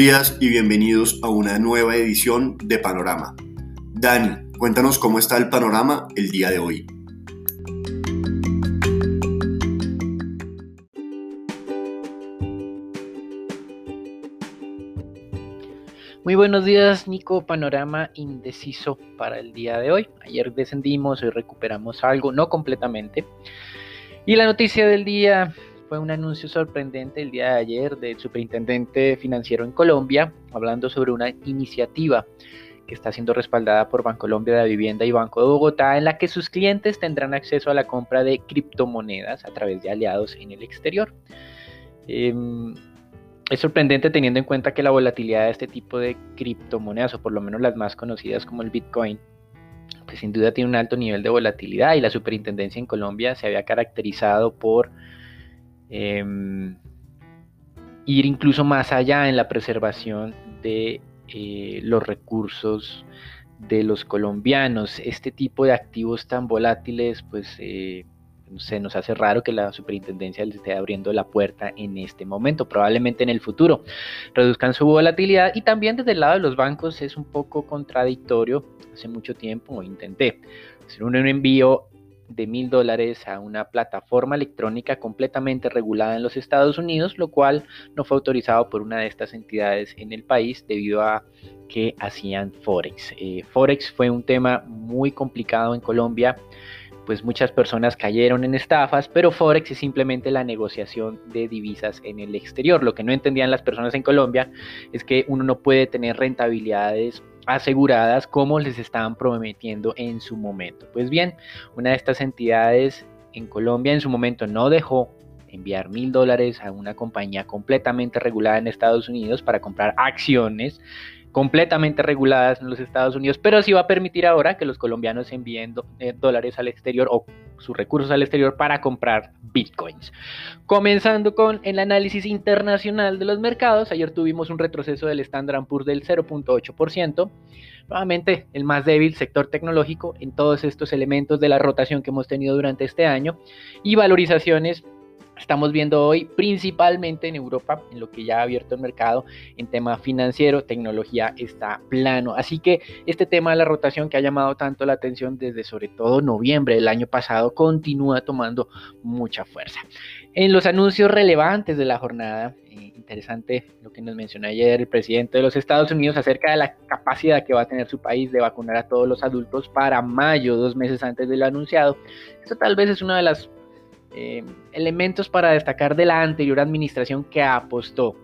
Días y bienvenidos a una nueva edición de Panorama. Dani, cuéntanos cómo está el panorama el día de hoy. Muy buenos días, Nico. Panorama indeciso para el día de hoy. Ayer descendimos, hoy recuperamos algo, no completamente. Y la noticia del día fue un anuncio sorprendente el día de ayer del superintendente financiero en Colombia, hablando sobre una iniciativa que está siendo respaldada por Bancolombia de Vivienda y Banco de Bogotá, en la que sus clientes tendrán acceso a la compra de criptomonedas a través de aliados en el exterior. Em, es sorprendente teniendo en cuenta que la volatilidad de este tipo de criptomonedas, o por lo menos las más conocidas como el Bitcoin, pues sin duda tiene un alto nivel de volatilidad y la superintendencia en Colombia se había caracterizado por Em, ir incluso más allá en la preservación de eh, los recursos de los colombianos. Este tipo de activos tan volátiles, pues eh, se nos hace raro que la superintendencia les esté abriendo la puerta en este momento, probablemente en el futuro reduzcan su volatilidad y también desde el lado de los bancos es un poco contradictorio. Hace mucho tiempo intenté hacer un envío de mil dólares a una plataforma electrónica completamente regulada en los Estados Unidos, lo cual no fue autorizado por una de estas entidades en el país debido a que hacían Forex. Eh, Forex fue un tema muy complicado en Colombia, pues muchas personas cayeron en estafas, pero Forex es simplemente la negociación de divisas en el exterior. Lo que no entendían las personas en Colombia es que uno no puede tener rentabilidades aseguradas como les estaban prometiendo en su momento. Pues bien, una de estas entidades en Colombia en su momento no dejó enviar mil dólares a una compañía completamente regulada en Estados Unidos para comprar acciones completamente reguladas en los Estados Unidos, pero sí va a permitir ahora que los colombianos envíen eh, dólares al exterior o sus recursos al exterior para comprar bitcoins. Comenzando con el análisis internacional de los mercados, ayer tuvimos un retroceso del Standard Poor's del 0.8%, nuevamente el más débil sector tecnológico en todos estos elementos de la rotación que hemos tenido durante este año y valorizaciones estamos viendo hoy principalmente en Europa, en lo que ya ha abierto el mercado en tema financiero, tecnología está plano. Así que este tema de la rotación que ha llamado tanto la atención desde sobre todo noviembre del año pasado continúa tomando mucha fuerza. En los anuncios relevantes de la jornada, eh, interesante lo que nos mencionó ayer el presidente de los Estados Unidos acerca de la capacidad que va a tener su país de vacunar a todos los adultos para mayo, dos meses antes de anunciado. Esto tal vez es una de las eh, elementos para destacar de la anterior administración que apostó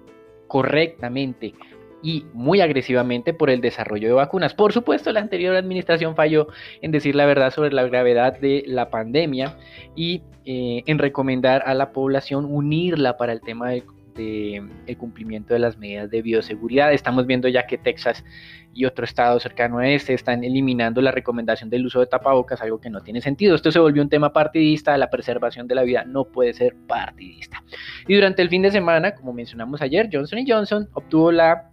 correctamente y muy agresivamente por el desarrollo de vacunas. Por supuesto, la anterior administración falló en decir la verdad sobre la gravedad de la pandemia y eh, en recomendar a la población unirla para el tema el cumplimiento de las medidas de bioseguridad. Estamos viendo ya que Texas y otro estado cercano a este están eliminando la recomendación del uso de tapabocas, algo que no tiene sentido. Esto se volvió un tema partidista, la preservación de la vida no puede ser partidista. Y durante el fin de semana, como mencionamos ayer, Johnson Johnson obtuvo la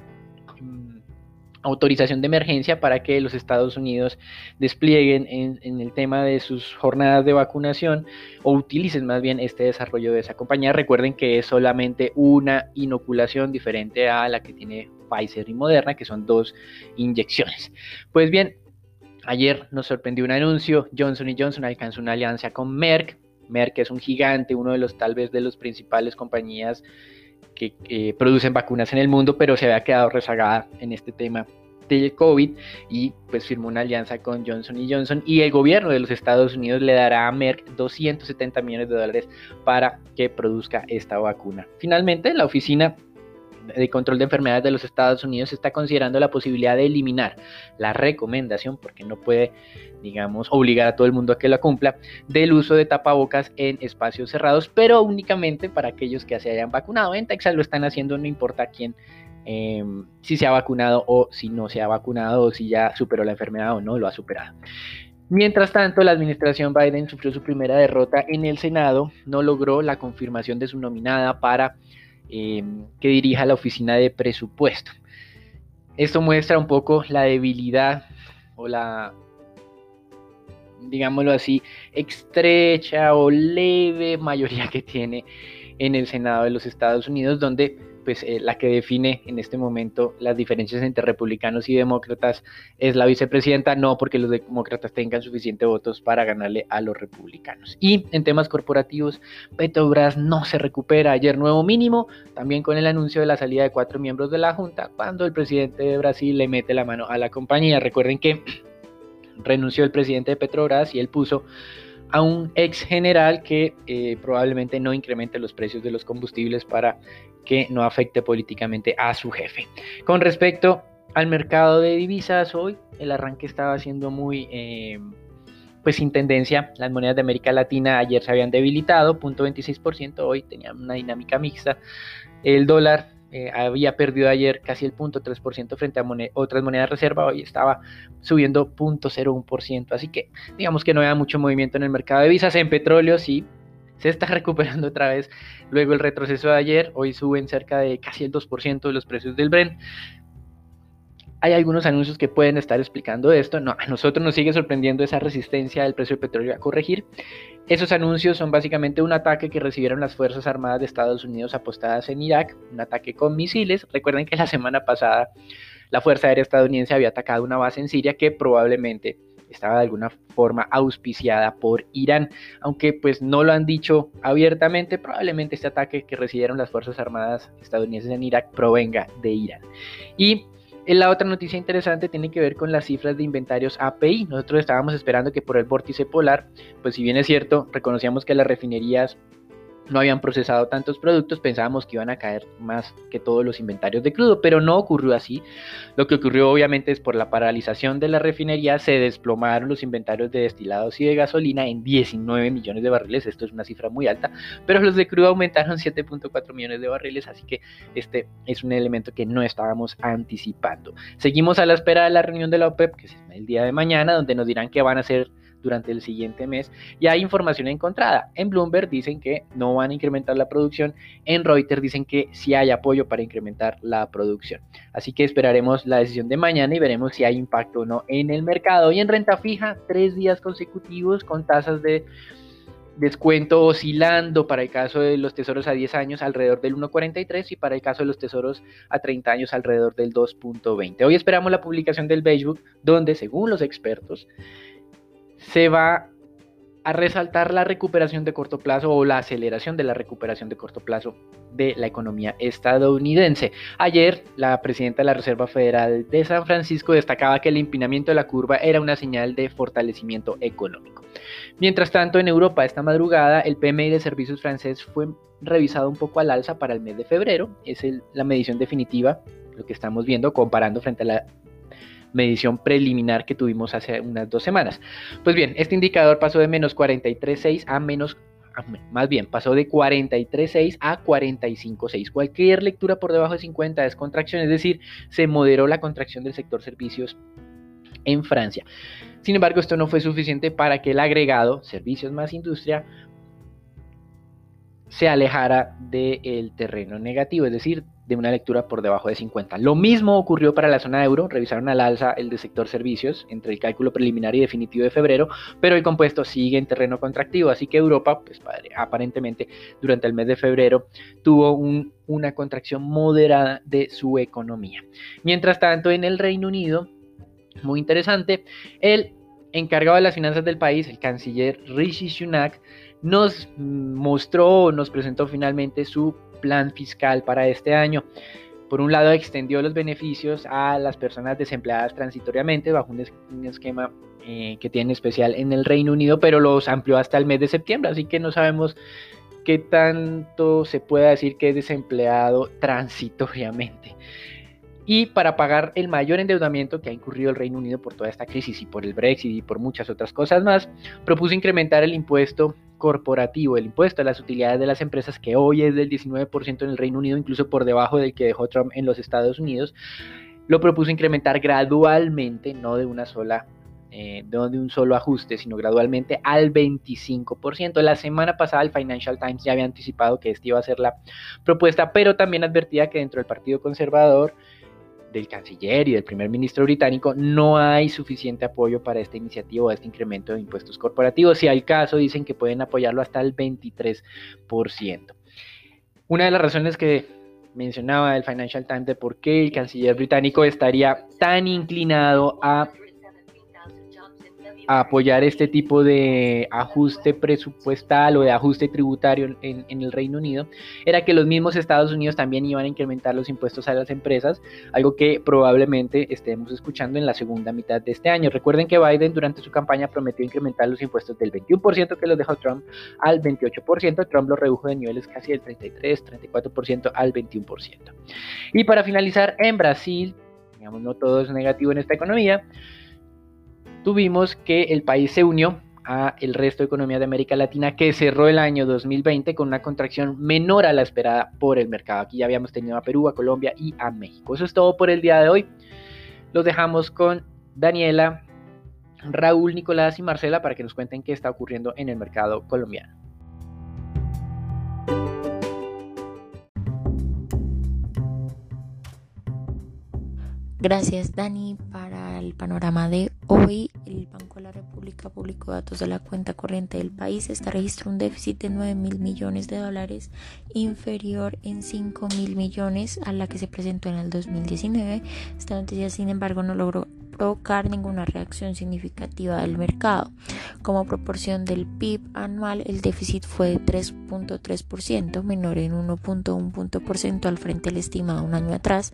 autorización de emergencia para que los Estados Unidos desplieguen en, el tema de sus jornadas de vacunación o utilicen más bien este desarrollo de esa compañía. Recuerden que es solamente una inoculación diferente a la que tiene Pfizer y Moderna, que son dos inyecciones. Pues bien, ayer nos sorprendió un anuncio, Johnson Johnson alcanzó una alianza con Merck. Merck es un gigante, uno de los tal vez de las principales compañías que producen vacunas en el mundo, pero se había quedado rezagada en este tema del COVID y pues firmó una alianza con Johnson Johnson y el gobierno de los Estados Unidos le dará a Merck 270 millones de dólares para que produzca esta vacuna. Finalmente, la oficina de control de enfermedades de los Estados Unidos está considerando la posibilidad de eliminar la recomendación, porque no puede, digamos, obligar a todo el mundo a que la cumpla, del uso de tapabocas en espacios cerrados, pero únicamente para aquellos que se hayan vacunado. En Texas lo están haciendo, no importa quién em, si se ha vacunado o si no se ha vacunado o si ya superó la enfermedad o no lo ha superado. Mientras tanto, la administración Biden sufrió su primera derrota en el Senado, no logró la confirmación de su nominada para Em, que dirija la oficina de presupuesto. Esto muestra un poco la debilidad o la digámoslo así, estrecha o leve mayoría que tiene en el Senado de los Estados Unidos, donde pues eh, la que define en este momento las diferencias entre republicanos y demócratas es la vicepresidenta, no porque los demócratas tengan suficientes votos para ganarle a los republicanos. Y en temas corporativos, Petrobras no se recupera. Ayer nuevo mínimo, también con el anuncio de la salida de cuatro miembros de la Junta, cuando el presidente de Brasil le mete la mano a la compañía. Recuerden que renunció el presidente de Petrobras y él puso a un ex general que eh, probablemente no incremente los precios de los combustibles para que no afecte políticamente a su jefe. Con respecto al mercado de divisas, hoy el arranque estaba siendo muy... Eh, pues sin tendencia, las monedas de América Latina ayer se habían debilitado, 0.26%, hoy tenían una dinámica mixta. El dólar eh, había perdido ayer casi el 0.3% frente a otras monedas reserva, hoy estaba subiendo 0.01%, así que digamos que no había mucho movimiento en el mercado de divisas, en petróleo sí, se está recuperando otra vez luego el retroceso de ayer, hoy suben cerca de casi el 2% de los precios del Brent. Hay algunos anuncios que pueden estar explicando esto. No, a nosotros nos sigue sorprendiendo esa resistencia del precio del petróleo a corregir. Esos anuncios son básicamente un ataque que recibieron las Fuerzas Armadas de Estados Unidos apostadas en Irak, un ataque con misiles. Recuerden que la semana pasada la Fuerza Aérea estadounidense había atacado una base en Siria que probablemente estaba de alguna forma auspiciada por Irán, aunque pues no lo han dicho abiertamente, probablemente este ataque que recibieron las Fuerzas Armadas estadounidenses en Irak provenga de Irán. Y la otra noticia interesante tiene que ver con las cifras de inventarios API. Nosotros estábamos esperando que por el vórtice polar, pues si bien es cierto, reconocíamos que las refinerías no habían procesado tantos productos, pensábamos que iban a caer más que todos los inventarios de crudo, pero no ocurrió así. Lo que ocurrió obviamente es por la paralización de la refinería se desplomaron los inventarios de destilados y de gasolina en 19 millones de barriles, esto es una cifra muy alta, pero los de crudo aumentaron 7.4 millones de barriles, así que este es un elemento que no estábamos anticipando. Seguimos a la espera de la reunión de la OPEP, que es el día de mañana, donde nos dirán que van a hacer durante el siguiente mes y hay información encontrada. En Bloomberg dicen que no van a incrementar la producción, en Reuters dicen que sí hay apoyo para incrementar la producción. Así que esperaremos la decisión de mañana y veremos si hay impacto o no en el mercado. Y en renta fija, tres días consecutivos con tasas de descuento oscilando para el caso de los tesoros a 10 años alrededor del 1.43 y para el caso de los tesoros a 30 años alrededor del 2.20. Hoy esperamos la publicación del Beigebook donde según los expertos se va a resaltar la recuperación de corto plazo o la aceleración de la recuperación de corto plazo de la economía estadounidense. Ayer, la presidenta de la Reserva Federal de San Francisco destacaba que el empinamiento de la curva era una señal de fortalecimiento económico. Mientras tanto, en Europa, esta madrugada, el PMI de servicios francés fue revisado un poco al alza para el mes de febrero. Es la medición definitiva, lo que estamos viendo, comparando frente a la medición preliminar que tuvimos hace unas dos semanas. Pues bien, este indicador pasó de menos 43.6 a menos más bien, pasó de 43.6 a 45.6. Cualquier lectura por debajo de 50 es contracción, es decir, se moderó la contracción del sector servicios en Francia. Sin embargo, esto no fue suficiente para que el agregado, servicios más industria, se alejara del terreno negativo, es decir, de una lectura por debajo de 50. Lo mismo ocurrió para la zona euro, revisaron al alza el de sector servicios entre el cálculo preliminar y definitivo de febrero, pero el compuesto sigue en terreno contractivo, así que Europa, pues aparentemente durante el mes de febrero tuvo una contracción moderada de su economía. Mientras tanto, en el Reino Unido, muy interesante, el encargado de las finanzas del país, el canciller Rishi Sunak, nos mostró, nos presentó finalmente su plan fiscal para este año. Por un lado, extendió los beneficios a las personas desempleadas transitoriamente bajo un, esquema eh, que tiene especial en el Reino Unido, pero los amplió hasta el mes de septiembre, así que no sabemos qué tanto se puede decir que es desempleado transitoriamente y para pagar el mayor endeudamiento que ha incurrido el Reino Unido por toda esta crisis y por el Brexit y por muchas otras cosas más, propuso incrementar el impuesto corporativo, el impuesto a las utilidades de las empresas, que hoy es del 19% en el Reino Unido, incluso por debajo del que dejó Trump en los Estados Unidos, lo propuso incrementar gradualmente, no de una sola eh, no de un solo ajuste, sino gradualmente al 25%. La semana pasada el Financial Times ya había anticipado que esta iba a ser la propuesta, pero también advertía que dentro del Partido Conservador del canciller y del primer ministro británico, no hay suficiente apoyo para esta iniciativa o este incremento de impuestos corporativos. Si al caso, dicen que pueden apoyarlo hasta el 23%. Una de las razones que mencionaba el Financial Times de por qué el canciller británico estaría tan inclinado a apoyar este tipo de ajuste presupuestal o de ajuste tributario en, el Reino Unido era que los mismos Estados Unidos también iban a incrementar los impuestos a las empresas, algo que probablemente estemos escuchando en la segunda mitad de este año. Recuerden que Biden durante su campaña prometió incrementar los impuestos del 21% que los dejó Trump al 28%, Trump lo redujo de niveles casi del 33, 34% al 21%. Y para finalizar, en Brasil, digamos, no todo es negativo en esta economía, tuvimos que el país se unió a el resto de economías de América Latina que cerró el año 2020 con una contracción menor a la esperada por el mercado. Aquí ya habíamos tenido a Perú, a Colombia y a México. Eso es todo por el día de hoy. Los dejamos con Daniela, Raúl, Nicolás y Marcela para que nos cuenten qué está ocurriendo en el mercado colombiano. Gracias Dani para el panorama de hoy. El Banco de la República publicó datos de la cuenta corriente del país. Está registró un déficit de 9 mil millones de dólares, inferior en 5 mil millones a la que se presentó en el 2019. Esta noticia, sin embargo, no logró provocar ninguna reacción significativa del mercado. Como proporción del PIB anual, el déficit fue de 3.3%, menor en 1.1 punto al frente del estimado un año atrás.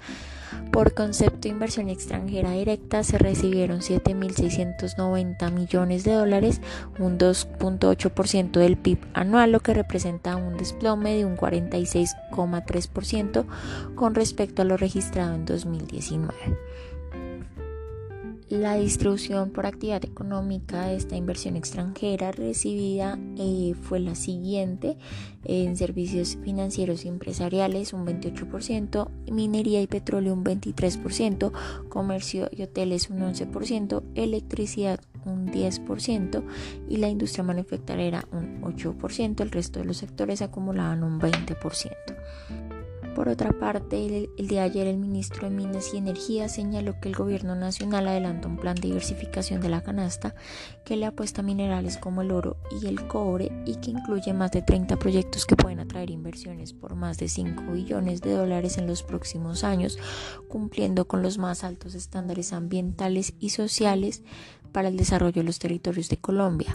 Por concepto de inversión extranjera directa se recibieron 7.690 millones de dólares, un 2.8% del PIB anual, lo que representa un desplome de un 46,3% con respecto a lo registrado en 2019. La distribución por actividad económica de esta inversión extranjera recibida eh, fue la siguiente. En servicios financieros y empresariales un 28%, minería y petróleo un 23%, comercio y hoteles un 11%, electricidad un 10% y la industria manufacturera un 8%. El resto de los sectores acumulaban un 20%. Por otra parte, el, día de ayer el ministro de Minas y Energía señaló que el gobierno nacional adelanta un plan de diversificación de la canasta que le apuesta a minerales como el oro y el cobre y que incluye más de 30 proyectos que pueden atraer inversiones por más de 5 billones de dólares en los próximos años, cumpliendo con los más altos estándares ambientales y sociales para el desarrollo de los territorios de Colombia.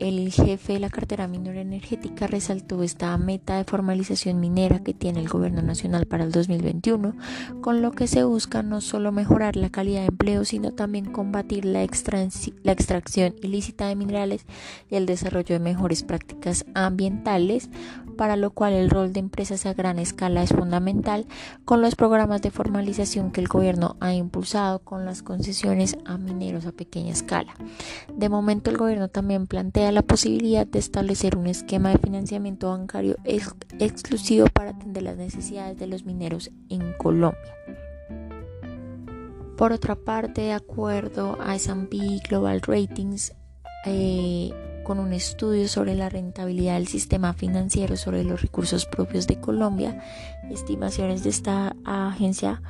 El jefe de la cartera minera energética resaltó esta meta de formalización minera que tiene el gobierno nacional para el 2021, con lo que se busca no solo mejorar la calidad de empleo, sino también combatir la, extracción ilícita de minerales y el desarrollo de mejores prácticas ambientales, para lo cual el rol de empresas a gran escala es fundamental, con los programas de formalización que el gobierno ha impulsado con las concesiones a mineros a pequeña escala. De momento el gobierno también plantea la posibilidad de establecer un esquema de financiamiento bancario exclusivo para atender las necesidades de los mineros en Colombia. Por otra parte, de acuerdo a S&P Global Ratings, eh, con un estudio sobre la rentabilidad del sistema financiero sobre los recursos propios de Colombia, estimaciones de esta agencia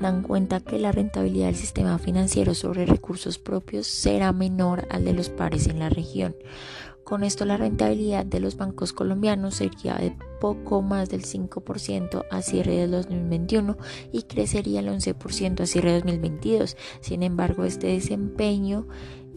dan cuenta que la rentabilidad del sistema financiero sobre recursos propios será menor al de los pares en la región. Con esto la rentabilidad de los bancos colombianos sería de poco más del 5% a cierre de 2021 y crecería el 11% a cierre de 2022. Sin embargo, este desempeño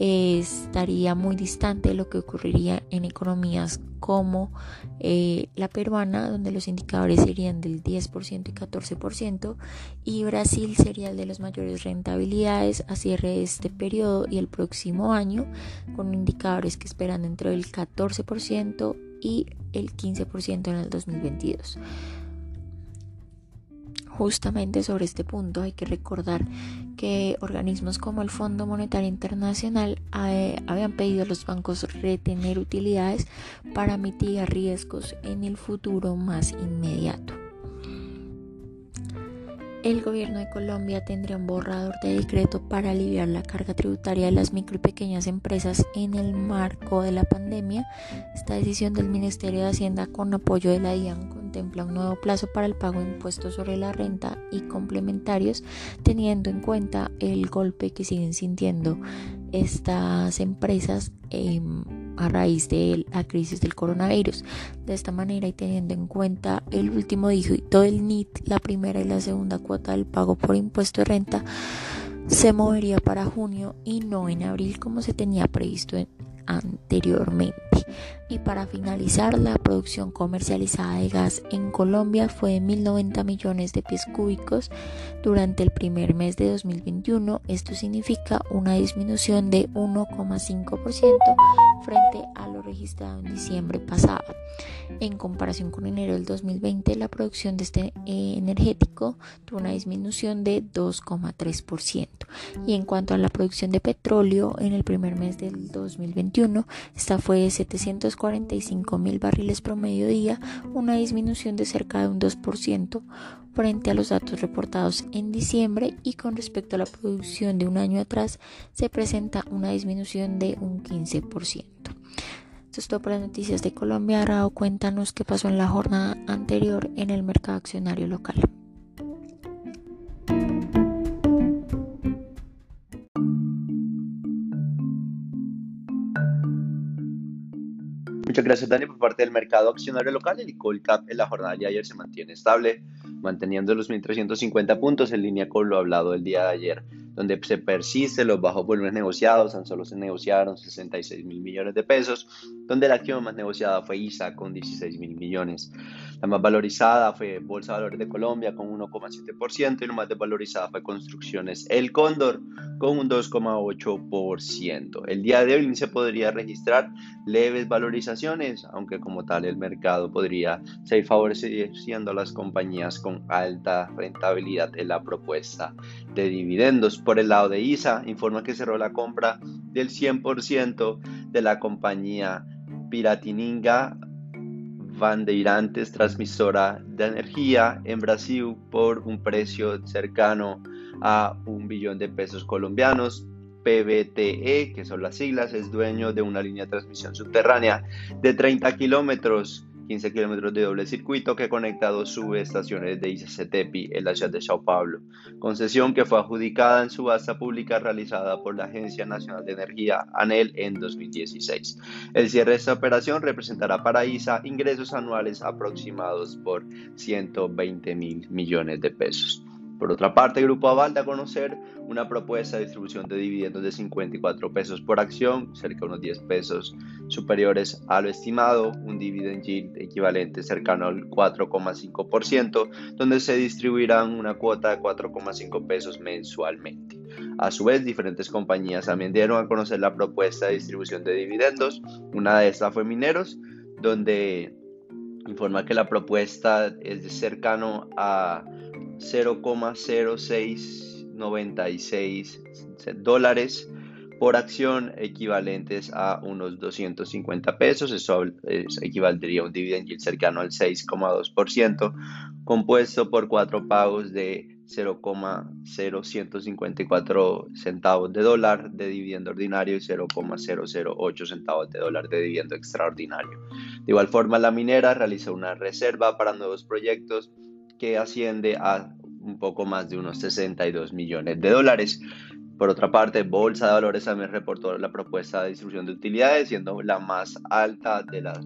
estaría muy distante de lo que ocurriría en economías como eh, la peruana, donde los indicadores serían del 10% y 14%, y Brasil sería el de las mayores rentabilidades a cierre de este periodo y el próximo año, con indicadores que esperan entre el 14% y el 15% en el 2022 justamente sobre este punto hay que recordar que organismos como el Fondo Monetario Internacional eh, habían pedido a los bancos retener utilidades para mitigar riesgos en el futuro más inmediato. El gobierno de Colombia tendría un borrador de decreto para aliviar la carga tributaria de las micro y pequeñas empresas en el marco de la pandemia. Esta decisión del Ministerio de Hacienda con apoyo de la DIAN contempla un nuevo plazo para el pago de impuestos sobre la renta y complementarios, teniendo en cuenta el golpe que siguen sintiendo estas empresas em, a raíz de la crisis del coronavirus. De esta manera y teniendo en cuenta el último dígito del NIT, la primera y la segunda cuota del pago por impuesto de renta se movería para junio y no en abril como se tenía previsto anteriormente. Y para finalizar, la producción comercializada de gas en Colombia fue de 1.090 millones de pies cúbicos durante el primer mes de 2021. Esto significa una disminución de 1,5% frente a lo registrado en diciembre pasado. En comparación con enero del 2020, la producción de este eh, energético tuvo una disminución de 2,3%. Y en cuanto a la producción de petróleo, en el primer mes del 2021, esta fue de 745 mil barriles promedio día, una disminución de cerca de un 2% frente a los datos reportados en diciembre y con respecto a la producción de un año atrás se presenta una disminución de un 15%. Esto es todo para las noticias de Colombia. Ahora cuéntanos qué pasó en la jornada anterior en el mercado accionario local. Muchas gracias, Dani, por parte del mercado accionario local. El Colcap en la jornada de ayer se mantiene estable, manteniendo los 1.350 puntos en línea con lo hablado el día de ayer donde se persiste los bajos volúmenes negociados, tan solo se negociaron 66 mil millones de pesos, donde la acción más negociada fue ISA con 16 mil millones. La más valorizada fue Bolsa de Valores de Colombia con 1,7% y la más desvalorizada fue Construcciones El Cóndor con un 2,8%. El día de hoy se podría registrar leves valorizaciones, aunque como tal el mercado podría seguir favoreciendo a las compañías con alta rentabilidad en la propuesta de dividendos. Por el lado de ISA, informa que cerró la compra del 100% de la compañía Piratininga Bandeirantes, transmisora de energía en Brasil, por un precio cercano a un billón de pesos colombianos. PBTE, que son las siglas, es dueño de una línea de transmisión subterránea de 30 kilómetros 15 kilómetros de doble circuito que conecta dos subestaciones de ICCTEPI en la ciudad de Sao Paulo, concesión que fue adjudicada en subasta pública realizada por la Agencia Nacional de Energía, ANEL, en 2016. El cierre de esta operación representará para ISA ingresos anuales aproximados por 120 mil millones de pesos. Por otra parte, el Grupo Aval da a conocer una propuesta de distribución de dividendos de 54 pesos por acción, cerca de unos 10 pesos superiores a lo estimado, un dividend yield equivalente cercano al 4,5%, donde se distribuirán una cuota de 4,5 pesos mensualmente. A su vez, diferentes compañías también dieron a conocer la propuesta de distribución de dividendos. Una de estas fue Mineros, donde informa que la propuesta es de cercano a 0,0696 dólares por acción equivalentes a unos 250 pesos. Eso equivaldría a un dividend yield cercano al 6,2%, compuesto por cuatro pagos de 0,0154 centavos de dólar de dividendo ordinario y 0,008 centavos de dólar de dividendo extraordinario. De igual forma, la minera realizó una reserva para nuevos proyectos que asciende a un poco más de unos 62 millones de dólares. Por otra parte, Bolsa de Valores también reportó la propuesta de distribución de utilidades, siendo la más alta de las,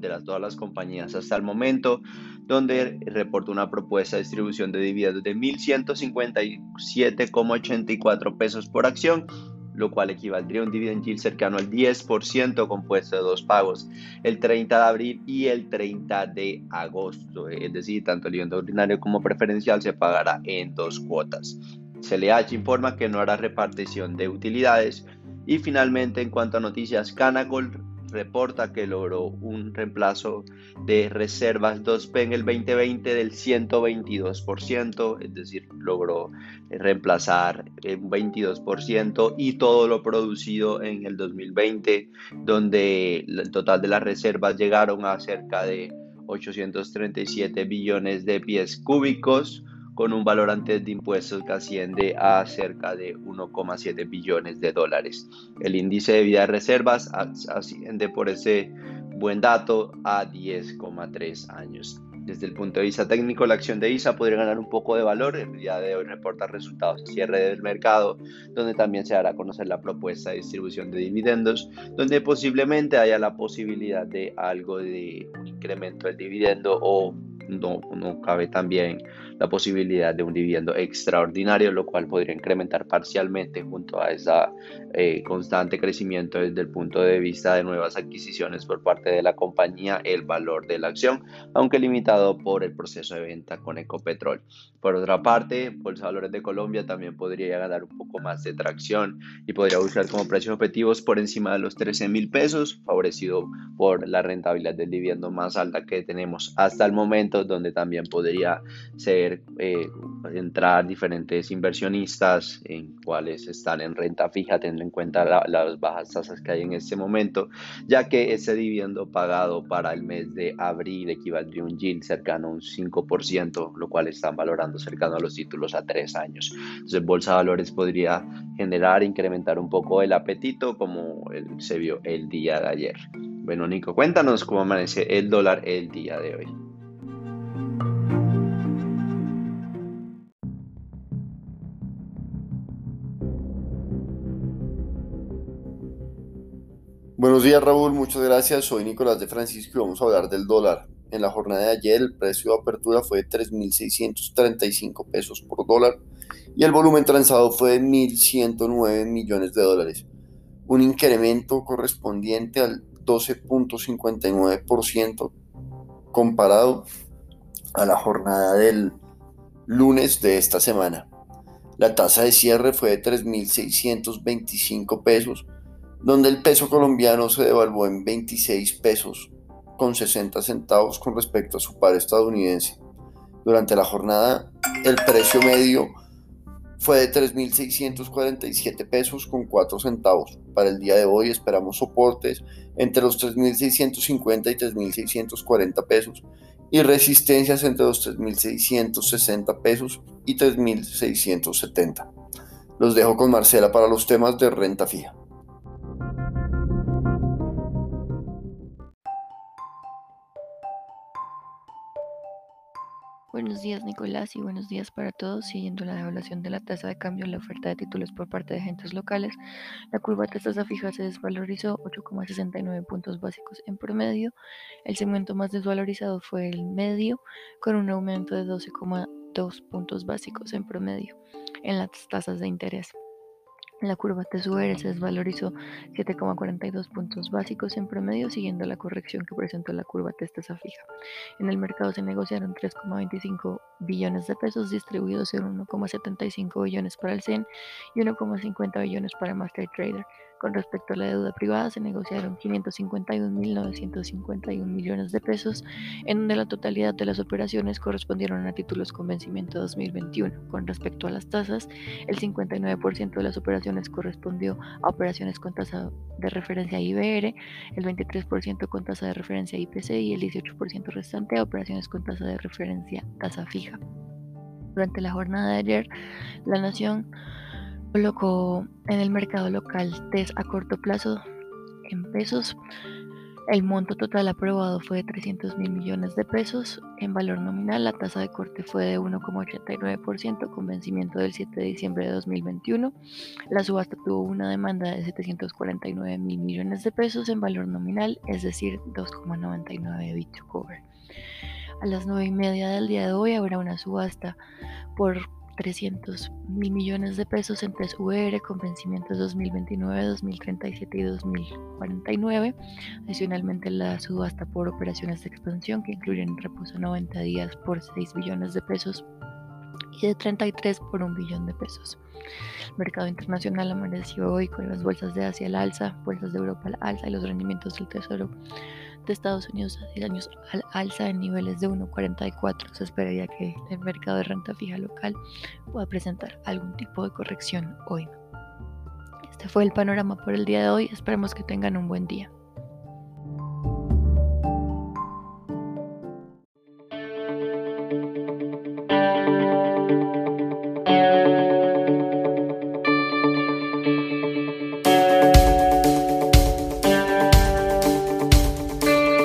de las todas las compañías hasta el momento, donde reportó una propuesta de distribución de dividendos de 1.157,84 pesos por acción lo cual equivaldría a un dividend yield cercano al 10% compuesto de dos pagos, el 30 de abril y el 30 de agosto. Es decir, tanto el dividendo ordinario como preferencial se pagará en dos cuotas. CLH informa que no hará repartición de utilidades. Y finalmente, en cuanto a noticias, Canacol reporta que logró un reemplazo de reservas 2P en el 2020 del 122%, es decir, logró reemplazar un 22% y todo lo producido en el 2020, donde el total de las reservas llegaron a cerca de 837 billones de pies cúbicos con un valor antes de impuestos que asciende a cerca de 1,7 billones de dólares. El índice de vida de reservas asciende por ese buen dato a 10,3 años. Desde el punto de vista técnico, la acción de ISA podría ganar un poco de valor. El día de hoy reporta resultados de cierre del mercado, donde también se dará a conocer la propuesta de distribución de dividendos, donde posiblemente haya la posibilidad de algo de un incremento del dividendo o no, cabe también la posibilidad de un dividendo extraordinario, lo cual podría incrementar parcialmente junto a ese eh, constante crecimiento desde el punto de vista de nuevas adquisiciones por parte de la compañía, el valor de la acción, aunque limitado por el proceso de venta con Ecopetrol. Por otra parte, Bolsa Valores de Colombia también podría ganar un poco más de tracción y podría buscar como precios objetivos por encima de los 13 mil pesos, favorecido por la rentabilidad del dividendo más alta que tenemos hasta el momento, donde también podría ser eh, entrar diferentes inversionistas en cuales están en renta fija, teniendo en cuenta las bajas tasas que hay en este momento, ya que ese dividendo pagado para el mes de abril equivaldría a un yield cercano a un 5%, lo cual están valorando cercano a los títulos a tres años. Entonces, Bolsa de Valores podría generar, incrementar un poco el apetito como se vio el día de ayer. Bueno, Nico, cuéntanos cómo amanece el dólar el día de hoy. Buenos días Raúl, muchas gracias. Soy Nicolás de Francisco y vamos a hablar del dólar. En la jornada de ayer el precio de apertura fue de 3.635 pesos por dólar y el volumen transado fue de 1.109 millones de dólares, un incremento correspondiente al 12.59% comparado a la jornada del lunes de esta semana. La tasa de cierre fue de 3.625 pesos donde el peso colombiano se devaluó en 26 pesos con 60 centavos con respecto a su par estadounidense. Durante la jornada, el precio medio fue de 3.647 pesos con 4 centavos. Para el día de hoy esperamos soportes entre los 3.650 y 3.640 pesos y resistencias entre los 3.660 pesos y 3.670. Los dejo con Marcela para los temas de renta fija. Buenos días Nicolás y buenos días para todos. Siguiendo la devaluación de la tasa de cambio en la oferta de títulos por parte de agentes locales, la curva de tasa fija se desvalorizó 8,69 puntos básicos en promedio. El segmento más desvalorizado fue el medio, con un aumento de 12,2 puntos básicos en promedio en las tasas de interés. La curva TSUR se desvalorizó 7,42 puntos básicos en promedio, siguiendo la corrección que presentó la curva tasa fija. En el mercado se negociaron 3,25 billones de pesos distribuidos en 1,75 billones para el CEN y 1,50 billones para Master Trader. Con respecto a la deuda privada, se negociaron 551.951 millones de pesos, en donde la totalidad de las operaciones correspondieron a títulos con vencimiento 2021. Con respecto a las tasas, el 59% de las operaciones correspondió a operaciones con tasa de referencia IBR, el 23% con tasa de referencia IPC y el 18% restante a operaciones con tasa de referencia tasa fija. Durante la jornada de ayer, la Nación colocó en el mercado local TES a corto plazo en pesos. El monto total aprobado fue de 300 mil millones de pesos. En valor nominal, la tasa de corte fue de 1,89% con vencimiento del 7 de diciembre de 2021. La subasta tuvo una demanda de 749 mil millones de pesos en valor nominal, es decir, 2,99 bit cover. A las 9 y media del día de hoy habrá una subasta por 300 mil millones de pesos en tres UR con vencimientos 2029, 2037 y 2049. Adicionalmente, la subasta por operaciones de expansión que incluyen reposo 90 días por 6 billones de pesos y de 33 por 1 billón de pesos. El mercado internacional amaneció hoy con las bolsas de Asia al alza, bolsas de Europa al alza y los rendimientos del Tesoro de Estados Unidos a 10 años al alza en niveles de 1,44. Se esperaría que el mercado de renta fija local pueda presentar algún tipo de corrección hoy. Este fue el panorama por el día de hoy. Esperemos que tengan un buen día.